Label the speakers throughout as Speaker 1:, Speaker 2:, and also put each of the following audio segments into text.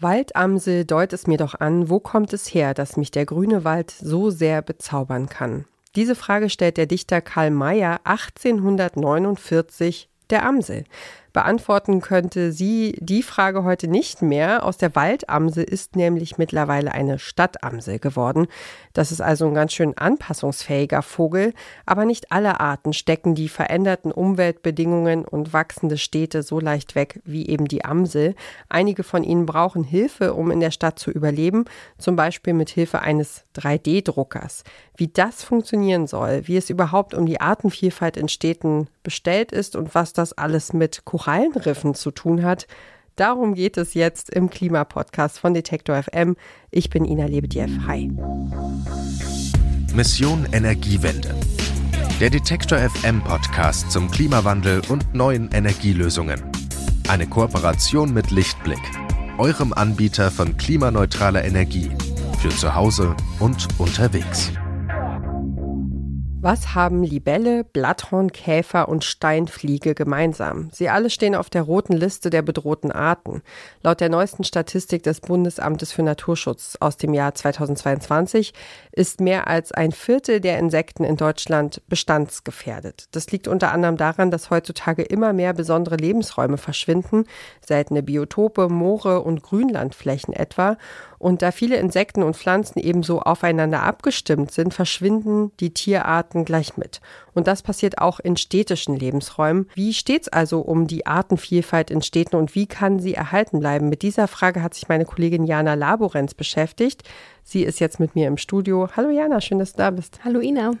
Speaker 1: Waldamsel, deut es mir doch an, wo kommt es her, dass mich der grüne Wald so sehr bezaubern kann? Diese Frage stellt der Dichter Karl Mayer 1849 der Amsel. Beantworten könnte sie die Frage heute nicht mehr. Aus der Waldamsel ist nämlich mittlerweile eine Stadtamsel geworden. Das ist also ein ganz schön anpassungsfähiger Vogel, aber nicht alle Arten stecken die veränderten Umweltbedingungen und wachsende Städte so leicht weg wie eben die Amsel. Einige von ihnen brauchen Hilfe, um in der Stadt zu überleben, zum Beispiel mit Hilfe eines 3D-Druckers. Wie das funktionieren soll, wie es überhaupt um die Artenvielfalt in Städten bestellt ist und was das alles mit Korallenriffen zu tun hat, Darum geht es jetzt im Klimapodcast von Detektor FM. Ich bin Ina Lebedjew. Hi.
Speaker 2: Mission Energiewende. Der Detektor FM Podcast zum Klimawandel und neuen Energielösungen. Eine Kooperation mit Lichtblick, eurem Anbieter von klimaneutraler Energie für zu Hause und unterwegs.
Speaker 1: Was haben Libelle, Blatthornkäfer und Steinfliege gemeinsam? Sie alle stehen auf der roten Liste der bedrohten Arten. Laut der neuesten Statistik des Bundesamtes für Naturschutz aus dem Jahr 2022 ist mehr als ein Viertel der Insekten in Deutschland bestandsgefährdet. Das liegt unter anderem daran, dass heutzutage immer mehr besondere Lebensräume verschwinden, seltene Biotope, Moore und Grünlandflächen etwa. Und da viele Insekten und Pflanzen ebenso aufeinander abgestimmt sind, verschwinden die Tierarten gleich mit. Und das passiert auch in städtischen Lebensräumen. Wie steht es also um die Artenvielfalt in Städten und wie kann sie erhalten bleiben? Mit dieser Frage hat sich meine Kollegin Jana Laborenz beschäftigt. Sie ist jetzt mit mir im Studio. Hallo Jana, schön, dass du da bist.
Speaker 3: Hallo Ina.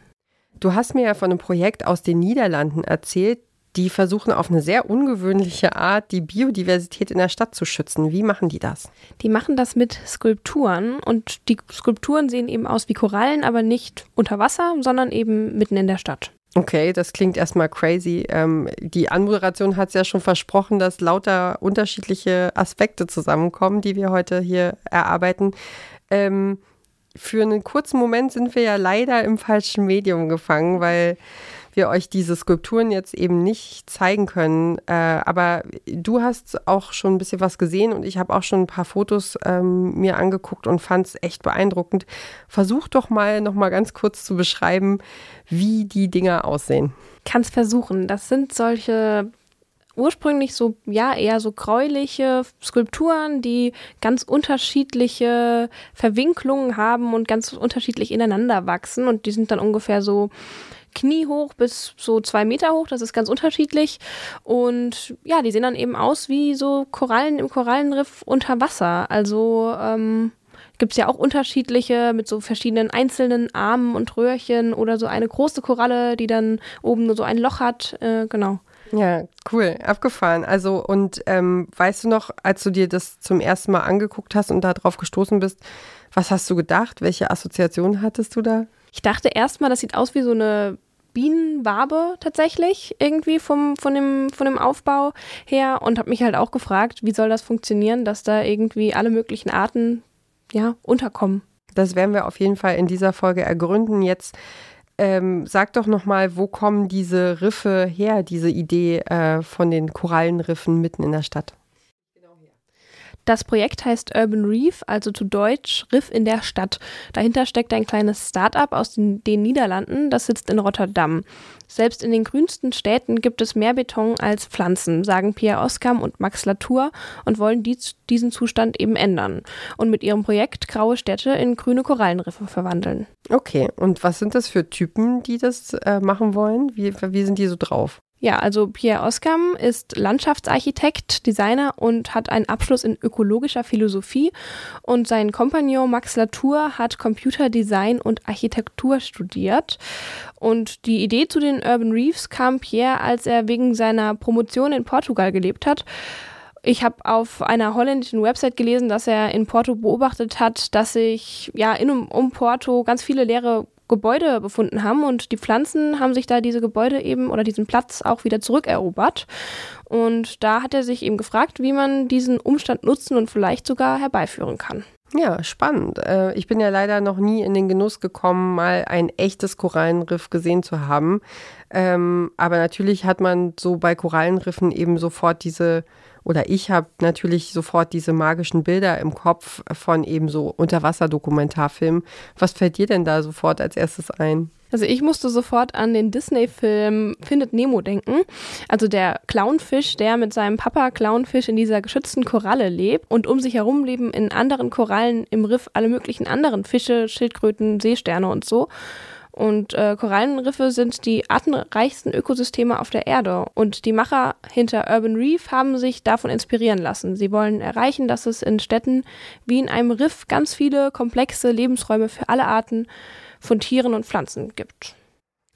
Speaker 1: Du hast mir ja von einem Projekt aus den Niederlanden erzählt, die versuchen auf eine sehr ungewöhnliche Art die Biodiversität in der Stadt zu schützen. Wie machen die das?
Speaker 3: Die machen das mit Skulpturen und die Skulpturen sehen eben aus wie Korallen, aber nicht unter Wasser, sondern eben mitten in der Stadt.
Speaker 1: Okay, das klingt erstmal crazy. Ähm, die Anmoderation hat es ja schon versprochen, dass lauter unterschiedliche Aspekte zusammenkommen, die wir heute hier erarbeiten. Ähm, für einen kurzen Moment sind wir ja leider im falschen Medium gefangen, weil wir euch diese Skulpturen jetzt eben nicht zeigen können. Äh, aber du hast auch schon ein bisschen was gesehen und ich habe auch schon ein paar Fotos ähm, mir angeguckt und fand es echt beeindruckend. Versuch doch mal noch mal ganz kurz zu beschreiben, wie die Dinger aussehen.
Speaker 3: Kann es versuchen. Das sind solche ursprünglich so, ja, eher so gräuliche Skulpturen, die ganz unterschiedliche Verwinklungen haben und ganz unterschiedlich ineinander wachsen. Und die sind dann ungefähr so kniehoch bis so zwei Meter hoch. Das ist ganz unterschiedlich. Und ja, die sehen dann eben aus wie so Korallen im Korallenriff unter Wasser. Also ähm, gibt es ja auch unterschiedliche mit so verschiedenen einzelnen Armen und Röhrchen oder so eine große Koralle, die dann oben nur so ein Loch hat. Äh, genau.
Speaker 1: Ja, cool, abgefahren. Also, und ähm, weißt du noch, als du dir das zum ersten Mal angeguckt hast und darauf gestoßen bist, was hast du gedacht? Welche Assoziation hattest du da?
Speaker 3: Ich dachte erstmal, das sieht aus wie so eine Bienenwabe tatsächlich irgendwie vom, von, dem, von dem Aufbau her und habe mich halt auch gefragt, wie soll das funktionieren, dass da irgendwie alle möglichen Arten ja, unterkommen.
Speaker 1: Das werden wir auf jeden Fall in dieser Folge ergründen. Jetzt ähm, sag doch nochmal, wo kommen diese Riffe her, diese Idee äh, von den Korallenriffen mitten in der Stadt?
Speaker 3: Das Projekt heißt Urban Reef, also zu Deutsch Riff in der Stadt. Dahinter steckt ein kleines Start-up aus den, den, Niederlanden, das sitzt in Rotterdam. Selbst in den grünsten Städten gibt es mehr Beton als Pflanzen, sagen Pierre Oskam und Max Latour und wollen dies, diesen Zustand eben ändern und mit ihrem Projekt graue Städte in grüne Korallenriffe verwandeln.
Speaker 1: Okay, und was sind das für Typen, die das äh, machen wollen? Wie, wie sind die so drauf?
Speaker 3: Ja, also Pierre Oskam ist Landschaftsarchitekt, Designer und hat einen Abschluss in ökologischer Philosophie und sein Kompagnon Max Latour hat Computerdesign und Architektur studiert. Und die Idee zu den Urban Reefs kam Pierre, als er wegen seiner Promotion in Portugal gelebt hat. Ich habe auf einer holländischen Website gelesen, dass er in Porto beobachtet hat, dass sich ja in um Porto ganz viele leere Gebäude befunden haben und die Pflanzen haben sich da diese Gebäude eben oder diesen Platz auch wieder zurückerobert. Und da hat er sich eben gefragt, wie man diesen Umstand nutzen und vielleicht sogar herbeiführen kann.
Speaker 1: Ja, spannend. Äh, ich bin ja leider noch nie in den Genuss gekommen, mal ein echtes Korallenriff gesehen zu haben. Ähm, aber natürlich hat man so bei Korallenriffen eben sofort diese oder ich habe natürlich sofort diese magischen Bilder im Kopf von eben so Unterwasserdokumentarfilmen. Was fällt dir denn da sofort als erstes ein?
Speaker 3: Also ich musste sofort an den Disney-Film Findet Nemo denken. Also der Clownfisch, der mit seinem Papa Clownfisch in dieser geschützten Koralle lebt und um sich herum leben in anderen Korallen im Riff alle möglichen anderen Fische, Schildkröten, Seesterne und so. Und äh, Korallenriffe sind die artenreichsten Ökosysteme auf der Erde. Und die Macher hinter Urban Reef haben sich davon inspirieren lassen. Sie wollen erreichen, dass es in Städten wie in einem Riff ganz viele komplexe Lebensräume für alle Arten von Tieren und Pflanzen gibt.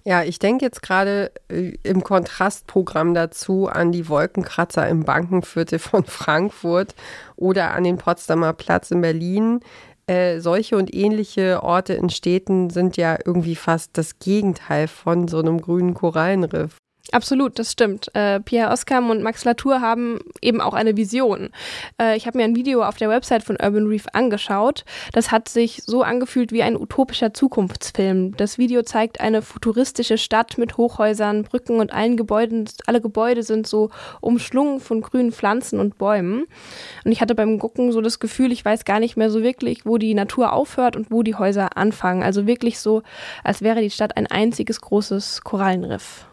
Speaker 1: Ja, ich denke jetzt gerade äh, im Kontrastprogramm dazu an die Wolkenkratzer im Bankenviertel von Frankfurt oder an den Potsdamer Platz in Berlin. Äh, solche und ähnliche Orte in Städten sind ja irgendwie fast das Gegenteil von so einem grünen Korallenriff.
Speaker 3: Absolut, das stimmt. Äh, Pierre Oskam und Max Latour haben eben auch eine Vision. Äh, ich habe mir ein Video auf der Website von Urban Reef angeschaut. Das hat sich so angefühlt wie ein utopischer Zukunftsfilm. Das Video zeigt eine futuristische Stadt mit Hochhäusern, Brücken und allen Gebäuden. Alle Gebäude sind so umschlungen von grünen Pflanzen und Bäumen. Und ich hatte beim Gucken so das Gefühl, ich weiß gar nicht mehr so wirklich, wo die Natur aufhört und wo die Häuser anfangen. Also wirklich so, als wäre die Stadt ein einziges großes Korallenriff.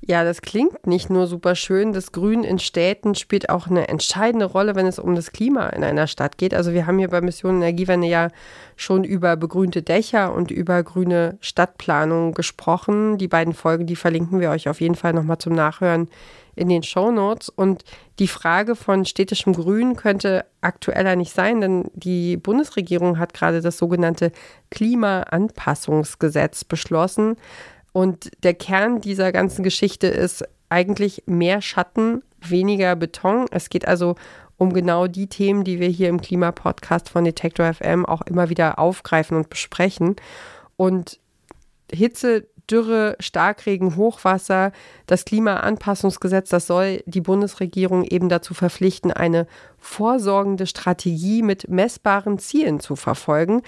Speaker 1: Ja, das klingt nicht nur super schön. Das Grün in Städten spielt auch eine entscheidende Rolle, wenn es um das Klima in einer Stadt geht. Also wir haben hier bei Mission Energiewende ja schon über begrünte Dächer und über grüne Stadtplanung gesprochen. Die beiden Folgen, die verlinken wir euch auf jeden Fall nochmal zum Nachhören in den Show Notes. Und die Frage von städtischem Grün könnte aktueller nicht sein, denn die Bundesregierung hat gerade das sogenannte Klimaanpassungsgesetz beschlossen. Und der Kern dieser ganzen Geschichte ist eigentlich mehr Schatten, weniger Beton. Es geht also um genau die Themen, die wir hier im Klimapodcast von Detektor FM auch immer wieder aufgreifen und besprechen. Und Hitze, Dürre, Starkregen, Hochwasser, das Klimaanpassungsgesetz, das soll die Bundesregierung eben dazu verpflichten, eine vorsorgende Strategie mit messbaren Zielen zu verfolgen.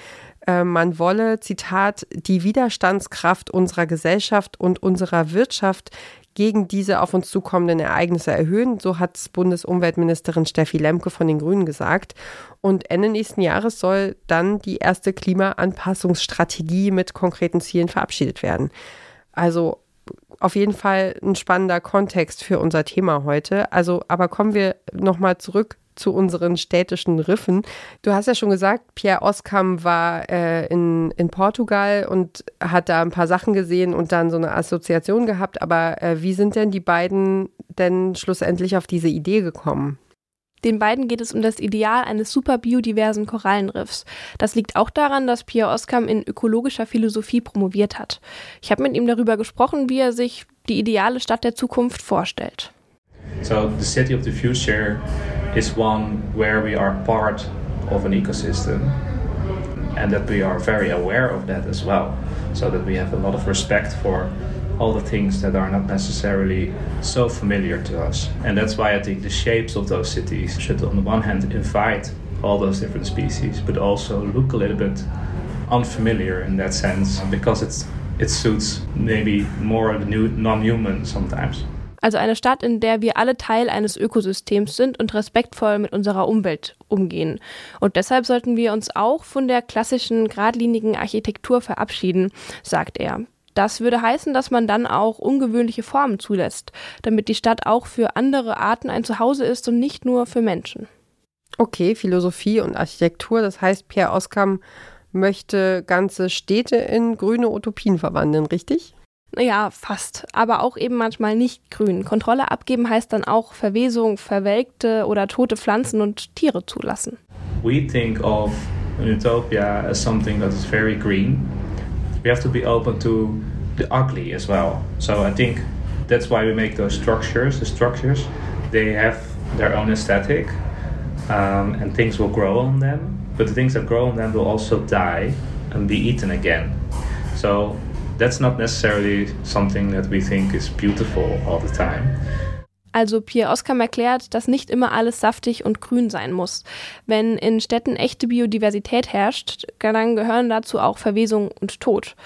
Speaker 1: Äh, man wolle, Zitat, die Widerstandskraft unserer Gesellschaft und unserer Wirtschaft gegen diese auf uns zukommenden Ereignisse erhöhen. So hat Bundesumweltministerin Steffi Lemke von den Grünen gesagt. Und Ende nächsten Jahres soll dann die erste Klimaanpassungsstrategie mit konkreten Zielen verabschiedet werden. Also auf jeden Fall ein spannender Kontext für unser Thema heute. Also, aber kommen wir nochmal zurück zu unseren städtischen Riffen. Du hast ja schon gesagt, Pierre Oskam war äh, in, in Portugal und hat da ein paar Sachen gesehen und dann so eine Assoziation gehabt. Aber äh, wie sind denn die beiden denn schlussendlich auf diese Idee gekommen?
Speaker 3: Den beiden geht es um das Ideal eines super biodiversen Korallenriffs. Das liegt auch daran, dass Pierre Oskam in ökologischer Philosophie promoviert hat. Ich habe mit ihm darüber gesprochen, wie er sich die ideale Stadt der Zukunft vorstellt.
Speaker 4: So the city of the future is one where we are part of an ecosystem and that we are very aware of that as well. So that we have a lot of respect for all the things that are not necessarily so familiar to us. And that's why I think the shapes of those cities should, on the one hand, invite all those different species, but also look a little bit unfamiliar in that sense because it's, it suits maybe more the new non-human sometimes.
Speaker 3: Also eine Stadt, in der wir alle Teil eines Ökosystems sind und respektvoll mit unserer Umwelt umgehen. Und deshalb sollten wir uns auch von der klassischen geradlinigen Architektur verabschieden, sagt er. Das würde heißen, dass man dann auch ungewöhnliche Formen zulässt, damit die Stadt auch für andere Arten ein Zuhause ist und nicht nur für Menschen.
Speaker 1: Okay, Philosophie und Architektur, das heißt, Pierre Oskam möchte ganze Städte in grüne Utopien verwandeln, richtig?
Speaker 3: Ja, fast. Aber auch eben manchmal nicht grün. Kontrolle abgeben heißt dann auch Verwesung, verwelkte oder tote Pflanzen und Tiere zulassen.
Speaker 4: We think of utopia as something that is very green. We have to be open to the ugly as well. So I think that's why we make those structures. The structures, they have their own aesthetic um, and things will grow on them. But the things that grow on them will also die and be eaten again. So that's not necessarily something that we think is beautiful all the time.
Speaker 3: Also Pierre Oskam erklärt, dass nicht immer alles saftig und grün sein muss. Wenn in Städten echte Biodiversität herrscht, dann gehören dazu auch Verwesung und Tod.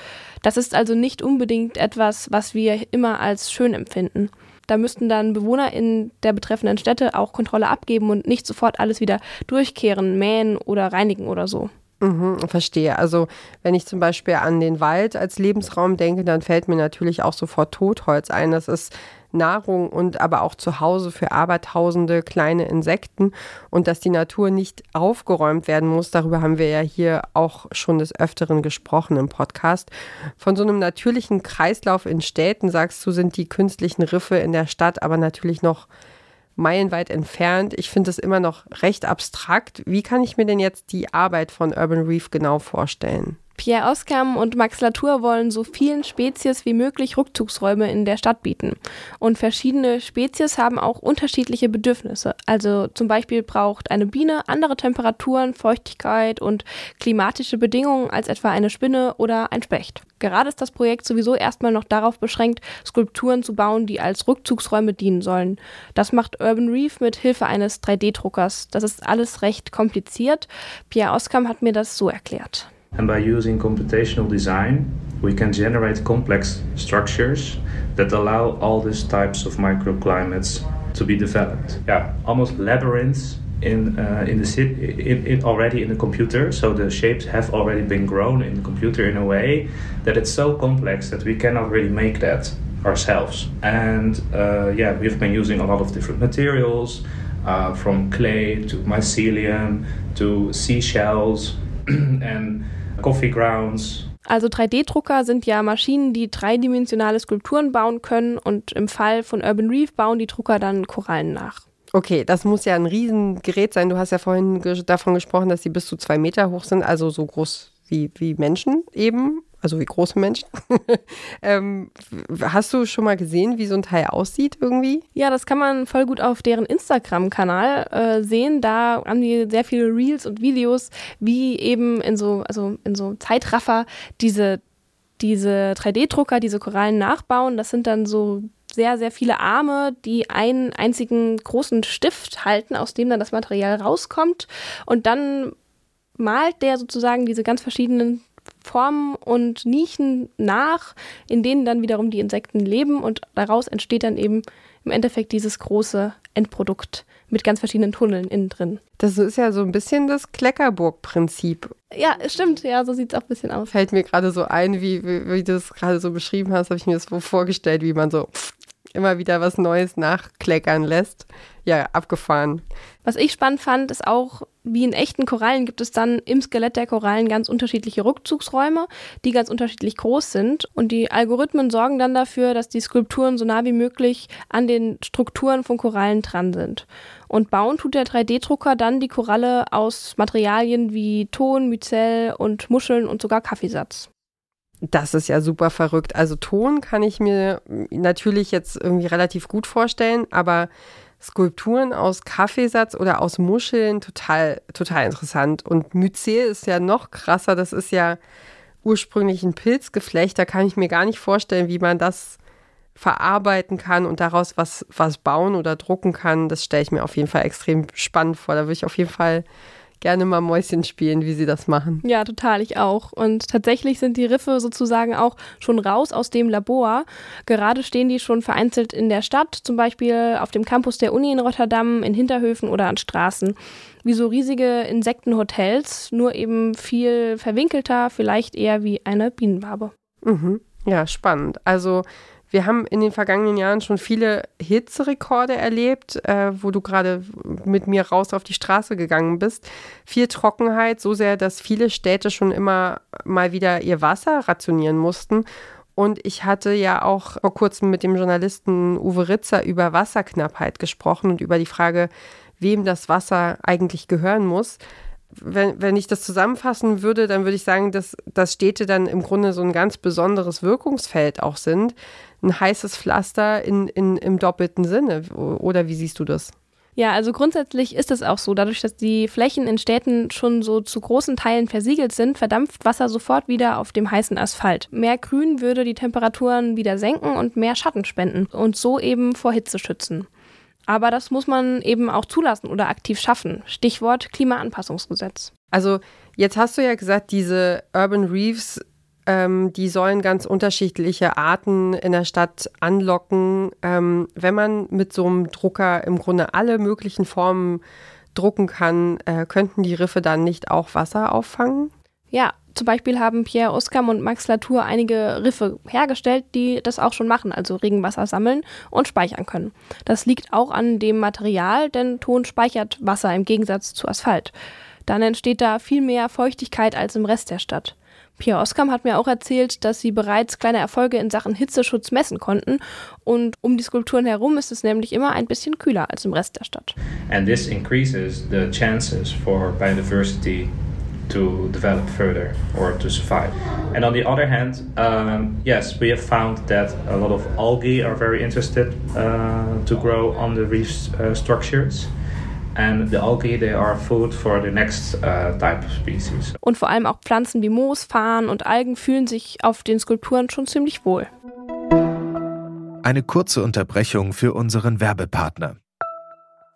Speaker 3: Das ist also nicht unbedingt etwas, was wir immer als schön empfinden. Da müssten dann Bewohner in der betreffenden Städte auch Kontrolle abgeben und nicht sofort alles wieder durchkehren, mähen oder reinigen oder so.
Speaker 1: Mhm, verstehe. Also wenn ich zum Beispiel an den Wald als Lebensraum denke, dann fällt mir natürlich auch sofort Totholz ein. Das ist Nahrung und aber auch Zuhause für abertausende kleine Insekten und dass die Natur nicht aufgeräumt werden muss, darüber haben wir ja hier auch schon des Öfteren gesprochen im Podcast. Von so einem natürlichen Kreislauf in Städten, sagst du, sind die künstlichen Riffe in der Stadt aber natürlich noch meilenweit entfernt. Ich finde es immer noch recht abstrakt. Wie kann ich mir denn jetzt die Arbeit von Urban Reef genau vorstellen?
Speaker 3: Pierre Oskam und Max Latour wollen so vielen Spezies wie möglich Rückzugsräume in der Stadt bieten. Und verschiedene Spezies haben auch unterschiedliche Bedürfnisse. Also zum Beispiel braucht eine Biene andere Temperaturen, Feuchtigkeit und klimatische Bedingungen als etwa eine Spinne oder ein Specht. Gerade ist das Projekt sowieso erstmal noch darauf beschränkt, Skulpturen zu bauen, die als Rückzugsräume dienen sollen. Das macht Urban Reef mit Hilfe eines 3D-Druckers. Das ist alles recht kompliziert. Pierre Oskam hat mir das so erklärt.
Speaker 4: And by using computational design, we can generate complex structures that allow all these types of microclimates to be developed. Yeah, almost labyrinths in uh, in the city in, in already in the computer. So the shapes have already been grown in the computer in a way that it's so complex that we cannot really make that ourselves. And uh, yeah, we've been using a lot of different materials, uh, from clay to mycelium to seashells and Coffee Grounds.
Speaker 3: Also 3D-Drucker sind ja Maschinen, die dreidimensionale Skulpturen bauen können und im Fall von Urban Reef bauen die Drucker dann Korallen nach.
Speaker 1: Okay, das muss ja ein Riesengerät sein. Du hast ja vorhin davon gesprochen, dass sie bis zu zwei Meter hoch sind, also so groß wie, wie Menschen eben also wie große Menschen. ähm, hast du schon mal gesehen, wie so ein Teil aussieht irgendwie?
Speaker 3: Ja, das kann man voll gut auf deren Instagram-Kanal äh, sehen. Da haben die sehr viele Reels und Videos, wie eben in so, also in so Zeitraffer diese, diese 3D-Drucker, diese Korallen nachbauen. Das sind dann so sehr, sehr viele Arme, die einen einzigen großen Stift halten, aus dem dann das Material rauskommt. Und dann malt der sozusagen diese ganz verschiedenen Formen und Nischen nach, in denen dann wiederum die Insekten leben und daraus entsteht dann eben im Endeffekt dieses große Endprodukt mit ganz verschiedenen Tunneln innen drin.
Speaker 1: Das ist ja so ein bisschen das Kleckerburg-Prinzip.
Speaker 3: Ja, stimmt, ja, so sieht es auch ein bisschen aus.
Speaker 1: Fällt mir gerade so ein, wie, wie, wie du es gerade so beschrieben hast, habe ich mir das so vorgestellt, wie man so immer wieder was Neues nachkleckern lässt. Ja, abgefahren.
Speaker 3: Was ich spannend fand, ist auch, wie in echten Korallen gibt es dann im Skelett der Korallen ganz unterschiedliche Rückzugsräume, die ganz unterschiedlich groß sind. Und die Algorithmen sorgen dann dafür, dass die Skulpturen so nah wie möglich an den Strukturen von Korallen dran sind. Und bauen tut der 3D-Drucker dann die Koralle aus Materialien wie Ton, Myzel und Muscheln und sogar Kaffeesatz.
Speaker 1: Das ist ja super verrückt. Also Ton kann ich mir natürlich jetzt irgendwie relativ gut vorstellen, aber Skulpturen aus Kaffeesatz oder aus Muscheln total, total interessant. Und Myzel ist ja noch krasser. Das ist ja ursprünglich ein Pilzgeflecht. Da kann ich mir gar nicht vorstellen, wie man das verarbeiten kann und daraus was, was bauen oder drucken kann. Das stelle ich mir auf jeden Fall extrem spannend vor. Da würde ich auf jeden Fall gerne mal Mäuschen spielen, wie sie das machen.
Speaker 3: Ja, total, ich auch. Und tatsächlich sind die Riffe sozusagen auch schon raus aus dem Labor. Gerade stehen die schon vereinzelt in der Stadt, zum Beispiel auf dem Campus der Uni in Rotterdam, in Hinterhöfen oder an Straßen. Wie so riesige Insektenhotels, nur eben viel verwinkelter, vielleicht eher wie eine Bienenwabe.
Speaker 1: Mhm. Ja, spannend. Also wir haben in den vergangenen Jahren schon viele Hitzerekorde erlebt, äh, wo du gerade mit mir raus auf die Straße gegangen bist. Viel Trockenheit, so sehr, dass viele Städte schon immer mal wieder ihr Wasser rationieren mussten. Und ich hatte ja auch vor kurzem mit dem Journalisten Uwe Ritzer über Wasserknappheit gesprochen und über die Frage, wem das Wasser eigentlich gehören muss wenn, wenn ich das zusammenfassen würde, dann würde ich sagen, dass, dass Städte dann im Grunde so ein ganz besonderes Wirkungsfeld auch sind. Ein heißes Pflaster in, in, im doppelten Sinne. Oder wie siehst du das?
Speaker 3: Ja, also grundsätzlich ist es auch so. Dadurch, dass die Flächen in Städten schon so zu großen Teilen versiegelt sind, verdampft Wasser sofort wieder auf dem heißen Asphalt. Mehr Grün würde die Temperaturen wieder senken und mehr Schatten spenden und so eben vor Hitze schützen. Aber das muss man eben auch zulassen oder aktiv schaffen. Stichwort Klimaanpassungsgesetz.
Speaker 1: Also jetzt hast du ja gesagt, diese Urban Reefs ähm, die sollen ganz unterschiedliche Arten in der Stadt anlocken. Ähm, wenn man mit so einem Drucker im Grunde alle möglichen Formen drucken kann, äh, könnten die Riffe dann nicht auch Wasser auffangen?
Speaker 3: Ja, zum Beispiel haben Pierre Oskam und Max Latour einige Riffe hergestellt, die das auch schon machen, also Regenwasser sammeln und speichern können. Das liegt auch an dem Material, denn Ton speichert Wasser im Gegensatz zu Asphalt. Dann entsteht da viel mehr Feuchtigkeit als im Rest der Stadt. Pierre Oskam hat mir auch erzählt, dass sie bereits kleine Erfolge in Sachen Hitzeschutz messen konnten und um die Skulpturen herum ist es nämlich immer ein bisschen kühler als im Rest der Stadt.
Speaker 4: And this increases the chances for biodiversity to develop further or to survive. And on the other hand, um, yes, we have found that a lot of algae are very interested uh, to grow on the reef uh, structures. And the algae, they are food for the next uh, type of species.
Speaker 3: Und vor allem auch Pflanzen wie Moos, Farn und Algen fühlen sich auf den Skulpturen schon ziemlich wohl.
Speaker 2: Eine kurze Unterbrechung für unseren Werbepartner.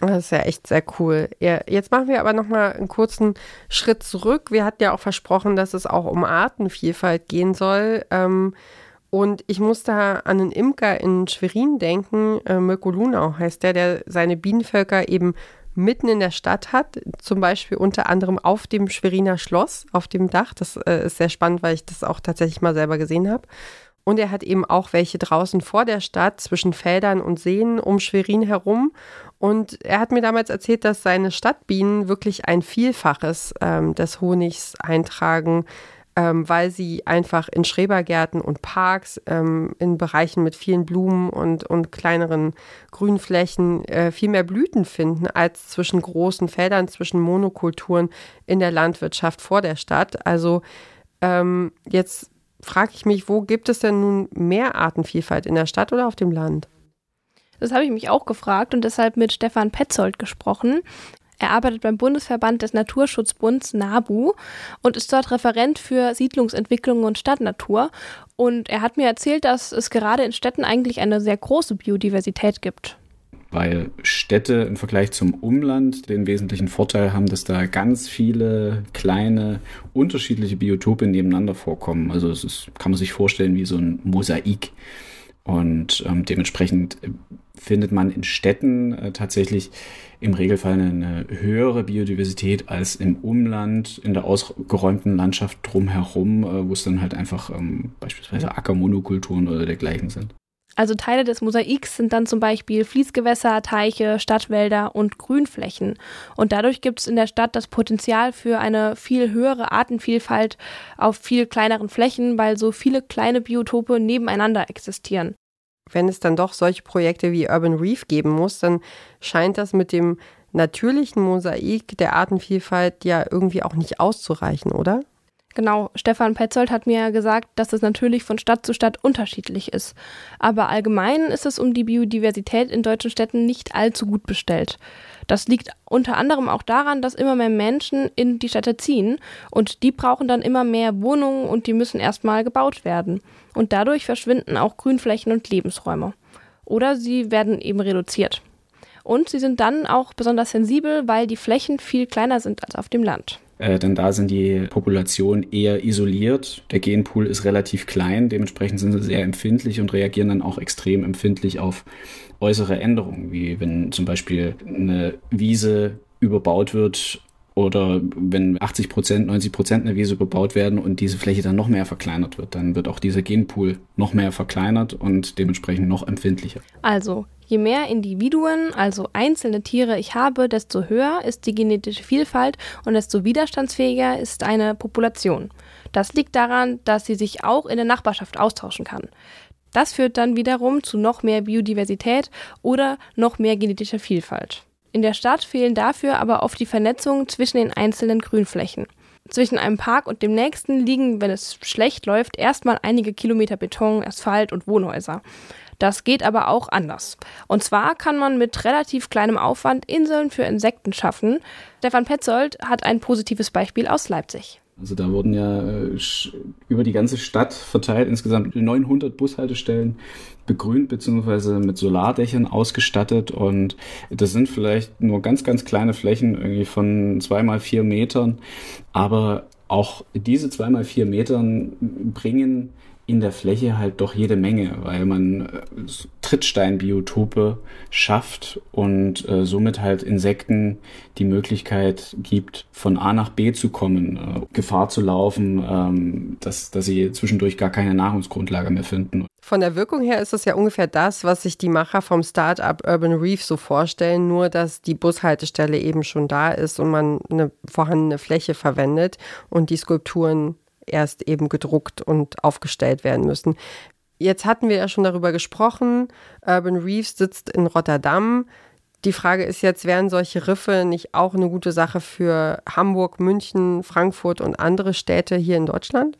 Speaker 1: Das ist ja echt sehr cool. Ja, jetzt machen wir aber noch mal einen kurzen Schritt zurück. Wir hatten ja auch versprochen, dass es auch um Artenvielfalt gehen soll. Ähm, und ich muss da an einen Imker in Schwerin denken, äh, Mirko Lunau heißt der, der seine Bienenvölker eben mitten in der Stadt hat, zum Beispiel unter anderem auf dem Schweriner Schloss, auf dem Dach. Das äh, ist sehr spannend, weil ich das auch tatsächlich mal selber gesehen habe. Und er hat eben auch welche draußen vor der Stadt zwischen Feldern und Seen um Schwerin herum. Und er hat mir damals erzählt, dass seine Stadtbienen wirklich ein Vielfaches ähm, des Honigs eintragen, ähm, weil sie einfach in Schrebergärten und Parks, ähm, in Bereichen mit vielen Blumen und, und kleineren Grünflächen äh, viel mehr Blüten finden als zwischen großen Feldern, zwischen Monokulturen in der Landwirtschaft vor der Stadt. Also ähm, jetzt frage ich mich, wo gibt es denn nun mehr Artenvielfalt, in der Stadt oder auf dem Land?
Speaker 3: Das habe ich mich auch gefragt und deshalb mit Stefan Petzold gesprochen. Er arbeitet beim Bundesverband des Naturschutzbunds NABU und ist dort Referent für Siedlungsentwicklung und Stadtnatur. Und er hat mir erzählt, dass es gerade in Städten eigentlich eine sehr große Biodiversität gibt
Speaker 5: weil Städte im Vergleich zum Umland den wesentlichen Vorteil haben, dass da ganz viele kleine unterschiedliche Biotope nebeneinander vorkommen. Also es ist, kann man sich vorstellen wie so ein Mosaik. Und ähm, dementsprechend findet man in Städten äh, tatsächlich im Regelfall eine höhere Biodiversität als im Umland, in der ausgeräumten Landschaft drumherum, äh, wo es dann halt einfach ähm, beispielsweise Ackermonokulturen oder dergleichen sind.
Speaker 3: Also Teile des Mosaiks sind dann zum Beispiel Fließgewässer, Teiche, Stadtwälder und Grünflächen. Und dadurch gibt es in der Stadt das Potenzial für eine viel höhere Artenvielfalt auf viel kleineren Flächen, weil so viele kleine Biotope nebeneinander existieren.
Speaker 1: Wenn es dann doch solche Projekte wie Urban Reef geben muss, dann scheint das mit dem natürlichen Mosaik der Artenvielfalt ja irgendwie auch nicht auszureichen, oder?
Speaker 3: Genau, Stefan Petzold hat mir gesagt, dass es natürlich von Stadt zu Stadt unterschiedlich ist. Aber allgemein ist es um die Biodiversität in deutschen Städten nicht allzu gut bestellt. Das liegt unter anderem auch daran, dass immer mehr Menschen in die Städte ziehen und die brauchen dann immer mehr Wohnungen und die müssen erstmal gebaut werden. Und dadurch verschwinden auch Grünflächen und Lebensräume. Oder sie werden eben reduziert. Und sie sind dann auch besonders sensibel, weil die Flächen viel kleiner sind als auf dem Land
Speaker 5: äh, denn da sind die Populationen eher isoliert. Der Genpool ist relativ klein, dementsprechend sind sie sehr empfindlich und reagieren dann auch extrem empfindlich auf äußere Änderungen, wie wenn zum Beispiel eine Wiese überbaut wird oder wenn 80 Prozent, 90 Prozent einer Wiese bebaut werden und diese Fläche dann noch mehr verkleinert wird, dann wird auch dieser Genpool noch mehr verkleinert und dementsprechend noch empfindlicher.
Speaker 3: Also Je mehr Individuen, also einzelne Tiere ich habe, desto höher ist die genetische Vielfalt und desto widerstandsfähiger ist eine Population. Das liegt daran, dass sie sich auch in der Nachbarschaft austauschen kann. Das führt dann wiederum zu noch mehr Biodiversität oder noch mehr genetischer Vielfalt. In der Stadt fehlen dafür aber oft die Vernetzungen zwischen den einzelnen Grünflächen. Zwischen einem Park und dem nächsten liegen, wenn es schlecht läuft, erstmal einige Kilometer Beton, Asphalt und Wohnhäuser. Das geht aber auch anders. Und zwar kann man mit relativ kleinem Aufwand Inseln für Insekten schaffen. Stefan Petzold hat ein positives Beispiel aus Leipzig.
Speaker 5: Also da wurden ja äh, über die ganze Stadt verteilt insgesamt 900 Bushaltestellen begrünt bzw. mit Solardächern ausgestattet und das sind vielleicht nur ganz, ganz kleine Flächen irgendwie von zwei mal vier Metern, aber auch diese zwei mal vier Metern bringen in der Fläche halt doch jede Menge, weil man äh, Trittsteinbiotope schafft und äh, somit halt Insekten die Möglichkeit gibt, von A nach B zu kommen, äh, Gefahr zu laufen, ähm, dass, dass sie zwischendurch gar keine Nahrungsgrundlage mehr finden.
Speaker 1: Von der Wirkung her ist das ja ungefähr das, was sich die Macher vom Startup Urban Reef so vorstellen, nur dass die Bushaltestelle eben schon da ist und man eine vorhandene Fläche verwendet und die Skulpturen erst eben gedruckt und aufgestellt werden müssen. Jetzt hatten wir ja schon darüber gesprochen. Urban Reefs sitzt in Rotterdam. Die Frage ist jetzt, wären solche Riffe nicht auch eine gute Sache für Hamburg, München, Frankfurt und andere Städte hier in Deutschland?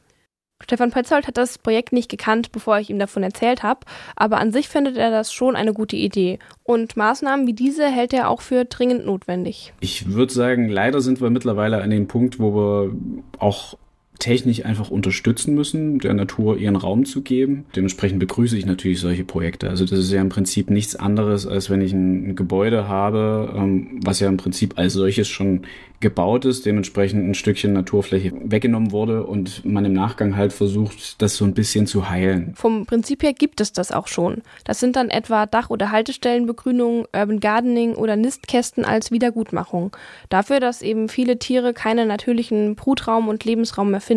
Speaker 3: Stefan Petzold hat das Projekt nicht gekannt, bevor ich ihm davon erzählt habe, aber an sich findet er das schon eine gute Idee. Und Maßnahmen wie diese hält er auch für dringend notwendig.
Speaker 5: Ich würde sagen, leider sind wir mittlerweile an dem Punkt, wo wir auch technisch einfach unterstützen müssen, der Natur ihren Raum zu geben. Dementsprechend begrüße ich natürlich solche Projekte. Also das ist ja im Prinzip nichts anderes, als wenn ich ein, Gebäude habe, ähm, was ja im Prinzip als solches schon gebaut ist, dementsprechend ein Stückchen Naturfläche weggenommen wurde und man im Nachgang halt versucht, das so ein bisschen zu heilen.
Speaker 3: Vom Prinzip her gibt es das auch schon. Das sind dann etwa Dach- oder Haltestellenbegrünung, Urban Gardening oder Nistkästen als Wiedergutmachung. Dafür, dass eben viele Tiere keinen natürlichen Brutraum und Lebensraum mehr finden.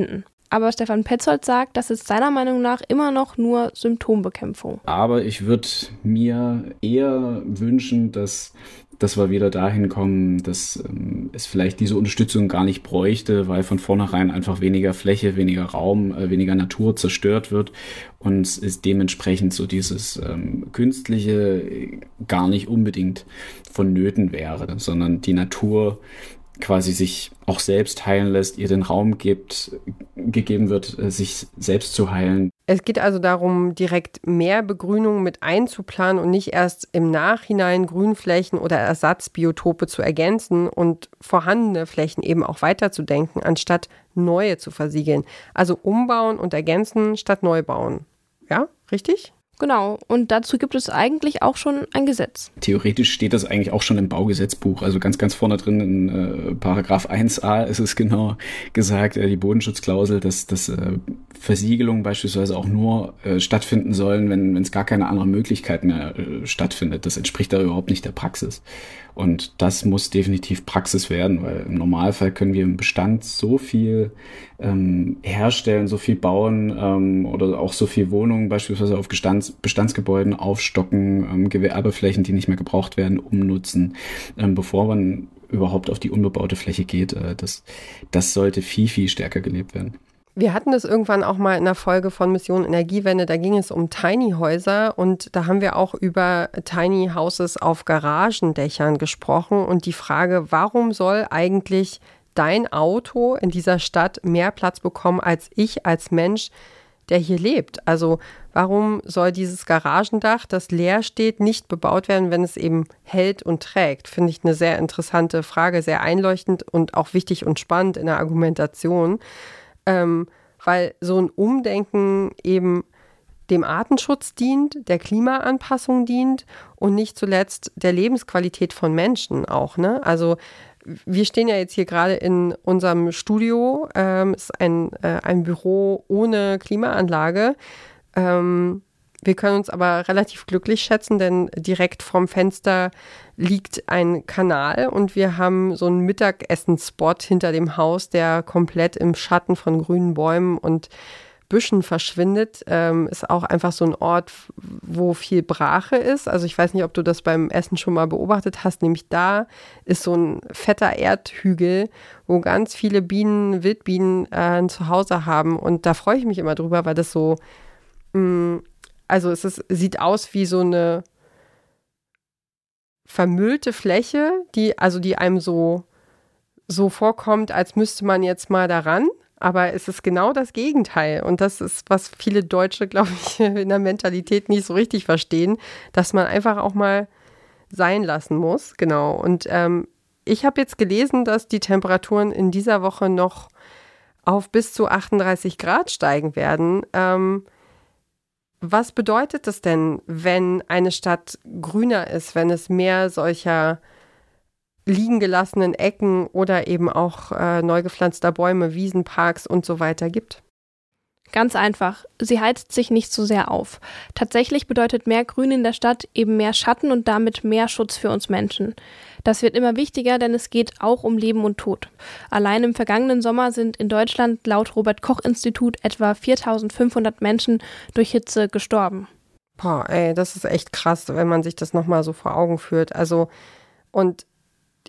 Speaker 3: Aber Stefan Petzold sagt, das ist seiner Meinung nach immer noch nur Symptombekämpfung.
Speaker 5: Aber ich würde mir eher wünschen, dass dass wir wieder dahin kommen, dass ähm, es vielleicht diese Unterstützung gar nicht bräuchte, weil von vornherein einfach weniger Fläche, weniger Raum, äh, weniger Natur zerstört wird und es dementsprechend so dieses ähm, Künstliche gar nicht unbedingt vonnöten wäre, sondern die Natur quasi sich auch selbst heilen lässt, ihr den Raum gibt, gegeben wird, äh, sich selbst zu heilen.
Speaker 1: Es geht also darum, direkt mehr Begrünung mit einzuplanen und nicht erst im Nachhinein Grünflächen oder Ersatzbiotope zu ergänzen und vorhandene Flächen eben auch weiterzudenken, anstatt neue zu versiegeln. Also umbauen und ergänzen statt neu bauen. Ja, richtig?
Speaker 3: Genau, und dazu gibt es eigentlich auch schon ein Gesetz.
Speaker 5: Theoretisch steht das eigentlich auch schon im Baugesetzbuch, also ganz, ganz vorne drin in äh, Paragraph 1a ist es genau gesagt, äh, die Bodenschutzklausel, dass, dass äh, Versiegelungen beispielsweise auch nur äh, stattfinden sollen, wenn es gar keine andere Möglichkeit mehr äh, stattfindet. Das entspricht da überhaupt nicht der Praxis. Und das muss definitiv Praxis werden, weil im Normalfall können wir im Bestand so viel ähm, herstellen, so viel bauen ähm, oder auch so viel Wohnungen beispielsweise auf Bestands Bestandsgebäuden aufstocken, ähm, Gewerbeflächen, die nicht mehr gebraucht werden, umnutzen, ähm, bevor man überhaupt auf die unbebaute Fläche geht. Äh, das, das sollte viel, viel stärker gelebt werden.
Speaker 1: Wir hatten das irgendwann auch mal in der Folge von Mission Energiewende, da ging es um Tiny Häuser und da haben wir auch über Tiny Houses auf Garagendächern gesprochen und die Frage, warum soll eigentlich dein Auto in dieser Stadt mehr Platz bekommen als ich als Mensch, der hier lebt? Also warum soll dieses Garagendach, das leer steht, nicht bebaut werden, wenn es eben hält und trägt? Finde ich eine sehr interessante Frage, sehr einleuchtend und auch wichtig und spannend in der Argumentation ähm, weil so ein Umdenken eben dem Artenschutz dient, der Klimaanpassung dient und nicht zuletzt der Lebensqualität von Menschen auch. Ne? Also wir stehen ja jetzt hier gerade in unserem Studio, ähm, ist ein, äh, ein Büro ohne Klimaanlage. Ähm, wir können uns aber relativ glücklich schätzen, denn direkt vorm Fenster liegt ein Kanal und wir haben so einen Mittagessenspot hinter dem Haus, der komplett im Schatten von grünen Bäumen und Büschen verschwindet. Ähm, ist auch einfach so ein Ort, wo viel Brache ist. Also ich weiß nicht, ob du das beim Essen schon mal beobachtet hast. Nämlich da ist so ein fetter Erdhügel, wo ganz viele Bienen, Wildbienen äh, ein Zuhause haben. Und da freue ich mich immer drüber, weil das so mh, mm, also es ist, sieht aus wie so eine vermüllte Fläche, die, also die einem so, so vorkommt, als müsste man jetzt mal daran. Aber es ist genau das Gegenteil. Und das ist, was viele Deutsche, glaube ich, in der Mentalität nicht so richtig verstehen, dass man einfach auch mal sein lassen muss. Genau. Und ähm, ich habe jetzt gelesen, dass die Temperaturen in dieser Woche noch auf bis zu 38 Grad steigen werden. Ähm, was bedeutet das denn, wenn eine Stadt grüner ist, wenn es mehr solcher liegen gelassenen Ecken oder eben auch äh, neu gepflanzter Bäume, Wiesen, Parks und so weiter gibt?
Speaker 3: Ganz einfach. Sie heizt sich nicht so sehr auf. Tatsächlich bedeutet mehr Grün in der Stadt eben mehr Schatten und damit mehr Schutz für uns Menschen. Das wird immer wichtiger, denn es geht auch um Leben und Tod. Allein im vergangenen Sommer sind in Deutschland laut Robert Koch Institut etwa 4500 Menschen durch Hitze gestorben.
Speaker 1: Boah, ey, das ist echt krass, wenn man sich das nochmal so vor Augen führt. Also, und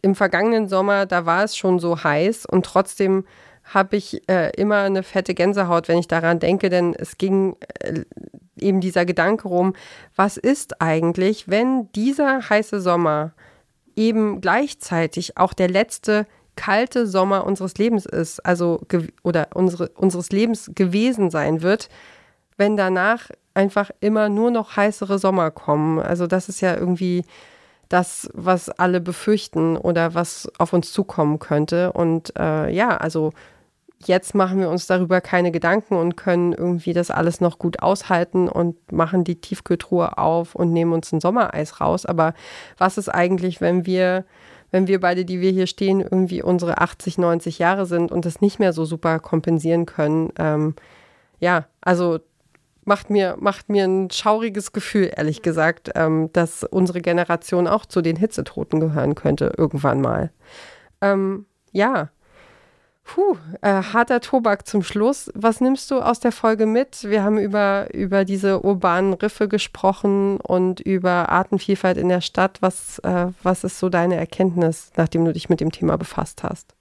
Speaker 1: im vergangenen Sommer, da war es schon so heiß und trotzdem habe ich äh, immer eine fette Gänsehaut, wenn ich daran denke, denn es ging äh, eben dieser Gedanke rum, was ist eigentlich, wenn dieser heiße Sommer eben gleichzeitig auch der letzte kalte Sommer unseres Lebens ist, also oder unsere, unseres Lebens gewesen sein wird, wenn danach einfach immer nur noch heißere Sommer kommen. Also das ist ja irgendwie das, was alle befürchten oder was auf uns zukommen könnte. Und äh, ja, also jetzt machen wir uns darüber keine Gedanken und können irgendwie das alles noch gut aushalten und machen die Tiefkühltruhe auf und nehmen uns ein Sommereis raus. Aber was ist eigentlich, wenn wir, wenn wir beide, die wir hier stehen, irgendwie unsere 80, 90 Jahre sind und das nicht mehr so super kompensieren können? Ähm, ja, also macht mir, macht mir ein schauriges Gefühl, ehrlich gesagt, ähm, dass unsere Generation auch zu den Hitzetoten gehören könnte, irgendwann mal. Ähm, ja, Puh, äh, harter Tobak zum Schluss. Was nimmst du aus der Folge mit? Wir haben über, über diese urbanen Riffe gesprochen und über Artenvielfalt in der Stadt. Was, äh, was ist so deine Erkenntnis, nachdem du dich mit dem Thema befasst hast?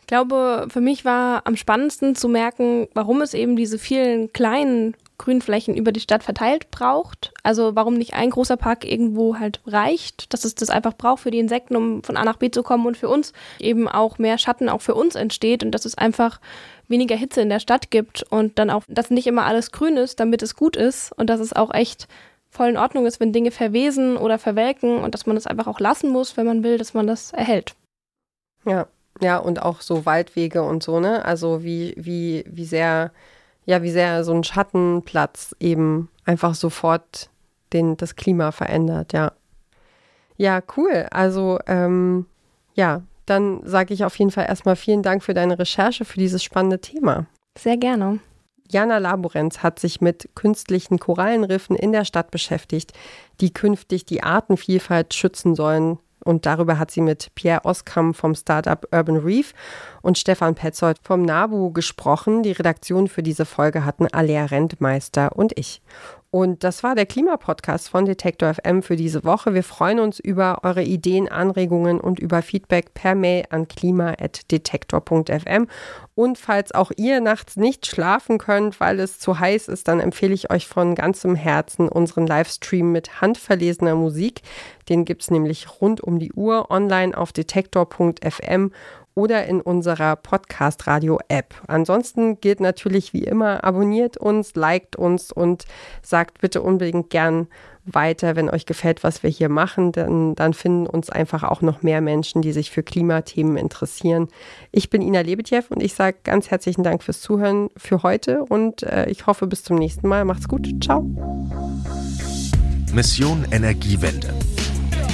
Speaker 3: Ich glaube, für mich war am spannendsten zu merken, warum es eben diese vielen kleinen Grünflächen über die Stadt verteilt braucht. Also warum nicht ein großer Park irgendwo halt reicht, dass es das einfach braucht für die Insekten, um von A nach B zu kommen und für uns eben auch mehr Schatten auch für uns entsteht und dass es einfach weniger Hitze in der Stadt gibt und dann auch, dass nicht immer alles grün ist, damit es gut ist und dass es auch echt voll in Ordnung ist, wenn Dinge verwesen oder verwelken und dass man das einfach auch lassen muss, wenn man will, dass man das erhält.
Speaker 1: Ja, ja, und auch so Waldwege und so, ne? Also wie, wie, wie sehr ja, wie sehr so ein Schattenplatz eben einfach sofort den, das Klima verändert, ja. Ja, cool. Also, ähm, ja, dann sage ich auf jeden Fall erstmal vielen Dank für deine Recherche für dieses spannende Thema.
Speaker 3: Sehr gerne.
Speaker 1: Jana Laborenz hat sich mit künstlichen Korallenriffen in der Stadt beschäftigt, die künftig die Artenvielfalt schützen sollen, und darüber hat sie mit Pierre Oskam vom Startup Urban Reef und Stefan Petzold vom NABU gesprochen. Die Redaktion für diese Folge hatten Alea Rentmeister und ich. Und das war der Klimapodcast von Detektor FM für diese Woche. Wir freuen uns über eure Ideen, Anregungen und über Feedback per Mail an klima.detektor.fm. Und falls auch ihr nachts nicht schlafen könnt, weil es zu heiß ist, dann empfehle ich euch von ganzem Herzen unseren Livestream mit handverlesener Musik. Den gibt es nämlich rund um die Uhr online auf detektor.fm oder in unserer Podcast-Radio-App. Ansonsten gilt natürlich wie immer, abonniert uns, liked uns und sagt bitte unbedingt gern weiter, wenn euch gefällt, was wir hier machen, denn dann finden uns einfach auch noch mehr Menschen, die sich für Klimathemen interessieren. Ich bin Ina Lebetjew und ich sage ganz herzlichen Dank fürs Zuhören für heute und äh, ich hoffe bis zum nächsten Mal. Macht's gut. Ciao.
Speaker 2: Mission Energiewende